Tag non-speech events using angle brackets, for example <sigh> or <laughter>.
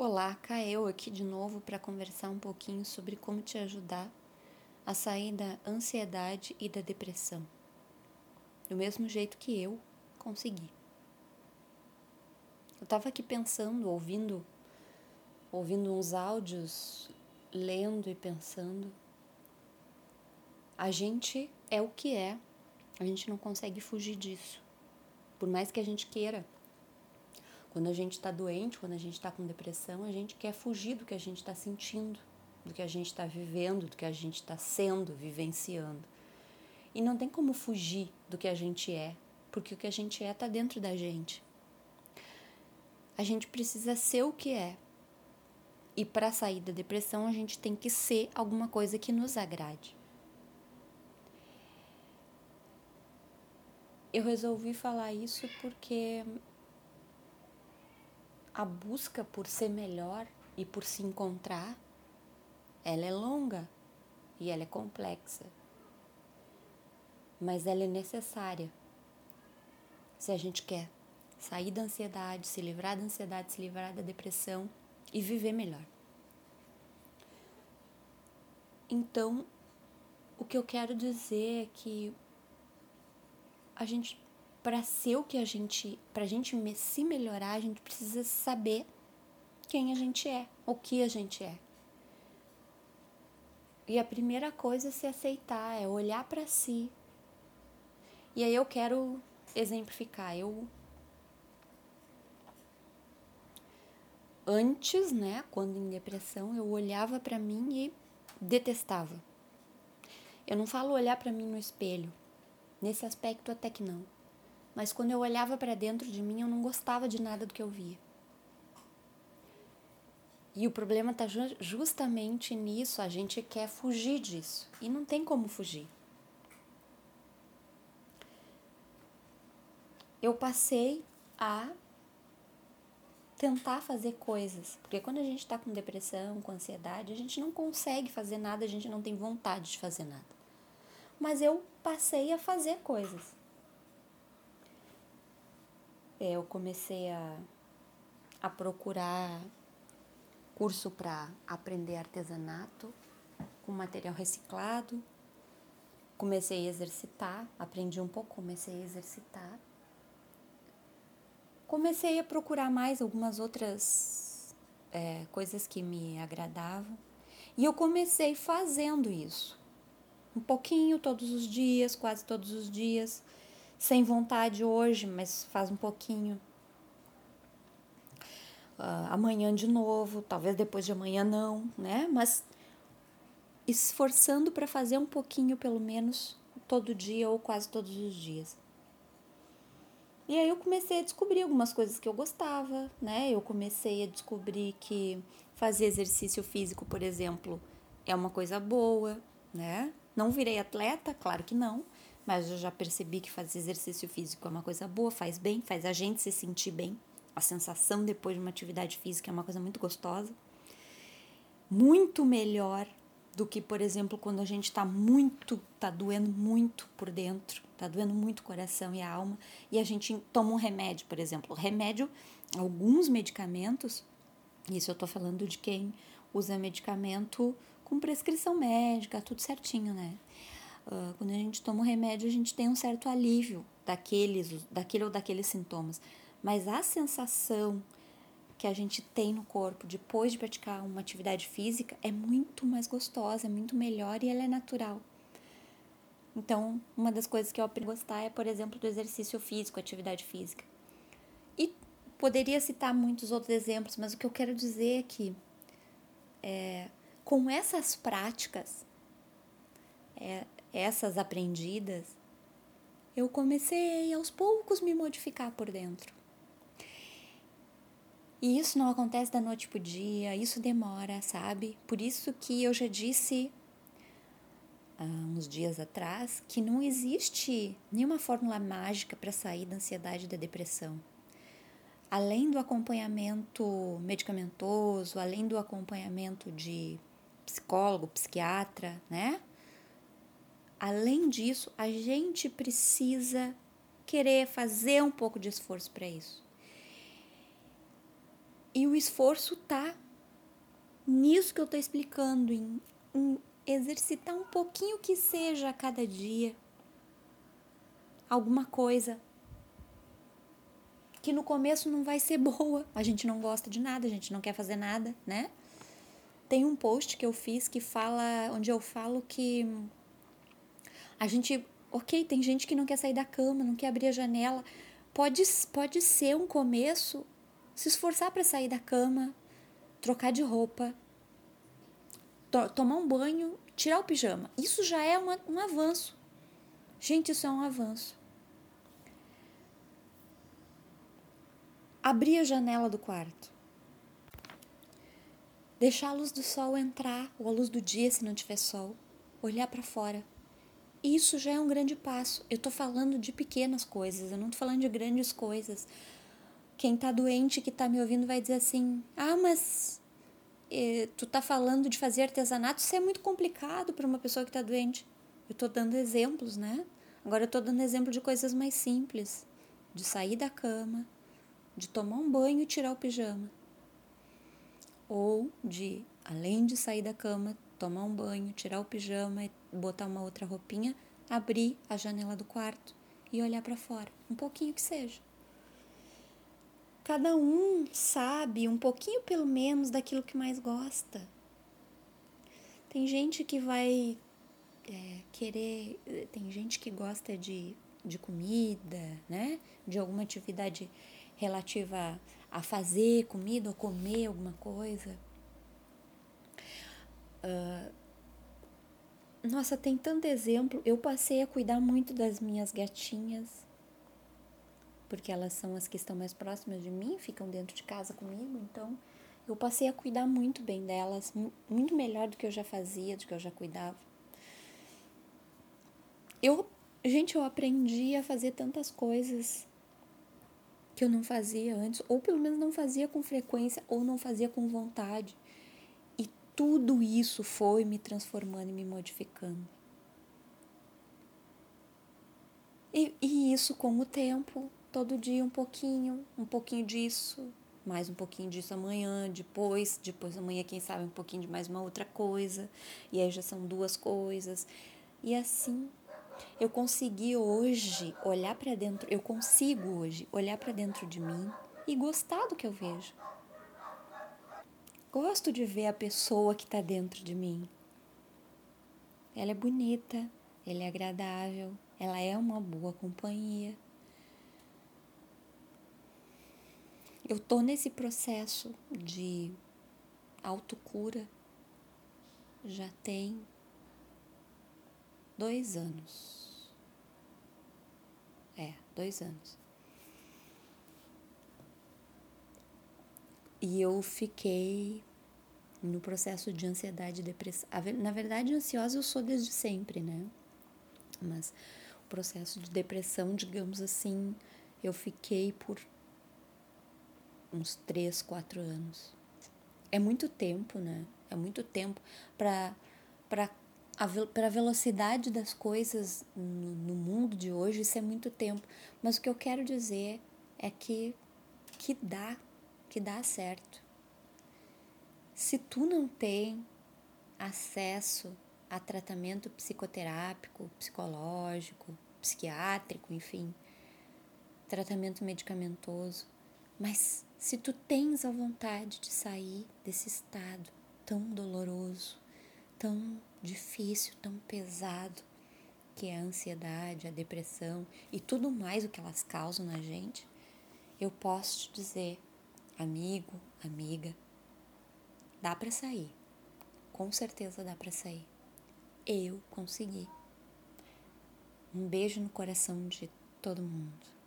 Olá, eu aqui de novo para conversar um pouquinho sobre como te ajudar a sair da ansiedade e da depressão. Do mesmo jeito que eu consegui. Eu estava aqui pensando, ouvindo, ouvindo uns áudios, lendo e pensando. A gente é o que é. A gente não consegue fugir disso. Por mais que a gente queira. Quando a gente está doente, quando a gente está com depressão, a gente quer fugir do que a gente está sentindo, do que a gente está vivendo, do que a gente está sendo, vivenciando. E não tem como fugir do que a gente é, porque o que a gente é está dentro da gente. A gente precisa ser o que é. E para sair da depressão, a gente tem que ser alguma coisa que nos agrade. Eu resolvi falar isso porque a busca por ser melhor e por se encontrar, ela é longa e ela é complexa. Mas ela é necessária. Se a gente quer sair da ansiedade, se livrar da ansiedade, se livrar da depressão e viver melhor. Então, o que eu quero dizer é que a gente para ser o que a gente, para a gente se melhorar, a gente precisa saber quem a gente é, o que a gente é. E a primeira coisa é se aceitar, é olhar para si. E aí eu quero exemplificar. Eu antes, né, quando em depressão, eu olhava para mim e detestava. Eu não falo olhar para mim no espelho. Nesse aspecto até que não mas quando eu olhava para dentro de mim, eu não gostava de nada do que eu via. E o problema está justamente nisso, a gente quer fugir disso e não tem como fugir. Eu passei a tentar fazer coisas, porque quando a gente está com depressão, com ansiedade, a gente não consegue fazer nada, a gente não tem vontade de fazer nada. Mas eu passei a fazer coisas. É, eu comecei a, a procurar curso para aprender artesanato com material reciclado. Comecei a exercitar, aprendi um pouco, comecei a exercitar. Comecei a procurar mais algumas outras é, coisas que me agradavam. E eu comecei fazendo isso. Um pouquinho todos os dias, quase todos os dias sem vontade hoje, mas faz um pouquinho. Uh, amanhã de novo, talvez depois de amanhã não, né? Mas esforçando para fazer um pouquinho pelo menos todo dia ou quase todos os dias. E aí eu comecei a descobrir algumas coisas que eu gostava, né? Eu comecei a descobrir que fazer exercício físico, por exemplo, é uma coisa boa, né? Não virei atleta, claro que não, mas eu já percebi que fazer exercício físico é uma coisa boa, faz bem, faz a gente se sentir bem. A sensação depois de uma atividade física é uma coisa muito gostosa. Muito melhor do que, por exemplo, quando a gente está muito, está doendo muito por dentro, está doendo muito o coração e a alma, e a gente toma um remédio, por exemplo. Remédio, alguns medicamentos, isso eu estou falando de quem usa medicamento com prescrição médica, tudo certinho, né? Uh, quando a gente toma o remédio, a gente tem um certo alívio daqueles, daquele ou daqueles sintomas. Mas a sensação que a gente tem no corpo depois de praticar uma atividade física é muito mais gostosa, é muito melhor e ela é natural. Então, uma das coisas que eu aprendi a gostar é, por exemplo, do exercício físico, atividade física. E poderia citar muitos outros exemplos, mas o que eu quero dizer é que é, com essas práticas, é, essas aprendidas, eu comecei aos poucos me modificar por dentro. E isso não acontece da noite pro dia, isso demora, sabe? Por isso que eu já disse há uns dias atrás que não existe nenhuma fórmula mágica para sair da ansiedade e da depressão. Além do acompanhamento medicamentoso, além do acompanhamento de psicólogo, psiquiatra, né? Além disso, a gente precisa querer fazer um pouco de esforço para isso. E o esforço tá nisso que eu tô explicando, em, em exercitar um pouquinho que seja a cada dia alguma coisa que no começo não vai ser <laughs> boa. A gente não gosta de nada, a gente não quer fazer nada, né? Tem um post que eu fiz que fala, onde eu falo que a gente, ok, tem gente que não quer sair da cama, não quer abrir a janela. Pode, pode ser um começo se esforçar para sair da cama, trocar de roupa, to tomar um banho, tirar o pijama. Isso já é uma, um avanço. Gente, isso é um avanço. Abrir a janela do quarto. Deixar a luz do sol entrar, ou a luz do dia se não tiver sol. Olhar para fora. Isso já é um grande passo. Eu tô falando de pequenas coisas, eu não tô falando de grandes coisas. Quem tá doente que tá me ouvindo vai dizer assim: "Ah, mas eh, tu tá falando de fazer artesanato, isso é muito complicado para uma pessoa que tá doente". Eu tô dando exemplos, né? Agora eu tô dando exemplo de coisas mais simples, de sair da cama, de tomar um banho e tirar o pijama. Ou de, além de sair da cama, tomar um banho, tirar o pijama e botar uma outra roupinha, abrir a janela do quarto e olhar para fora, um pouquinho que seja. Cada um sabe um pouquinho pelo menos daquilo que mais gosta. Tem gente que vai é, querer. Tem gente que gosta de, de comida, né? De alguma atividade relativa a fazer comida ou comer alguma coisa. Uh, nossa, tem tanto exemplo. Eu passei a cuidar muito das minhas gatinhas, porque elas são as que estão mais próximas de mim, ficam dentro de casa comigo, então eu passei a cuidar muito bem delas, muito melhor do que eu já fazia, do que eu já cuidava. Eu, gente, eu aprendi a fazer tantas coisas que eu não fazia antes, ou pelo menos não fazia com frequência, ou não fazia com vontade. Tudo isso foi me transformando e me modificando. E, e isso com o tempo, todo dia um pouquinho, um pouquinho disso, mais um pouquinho disso amanhã, depois, depois amanhã, quem sabe, um pouquinho de mais uma outra coisa, e aí já são duas coisas. E assim eu consegui hoje olhar para dentro, eu consigo hoje olhar para dentro de mim e gostar do que eu vejo. Gosto de ver a pessoa que está dentro de mim. Ela é bonita, ela é agradável, ela é uma boa companhia. Eu tô nesse processo de autocura já tem dois anos. É, dois anos. E eu fiquei no processo de ansiedade e depressão. Na verdade, ansiosa eu sou desde sempre, né? Mas o processo de depressão, digamos assim, eu fiquei por uns três, quatro anos. É muito tempo, né? É muito tempo para para a velocidade das coisas no, no, mundo de hoje, isso é muito tempo. Mas o que eu quero dizer é que, que dá, que dá certo. Se tu não tem acesso a tratamento psicoterápico, psicológico, psiquiátrico, enfim, tratamento medicamentoso, mas se tu tens a vontade de sair desse estado tão doloroso, tão difícil, tão pesado que é a ansiedade, a depressão e tudo mais o que elas causam na gente, eu posso te dizer, amigo, amiga, dá para sair. Com certeza dá para sair. Eu consegui. Um beijo no coração de todo mundo.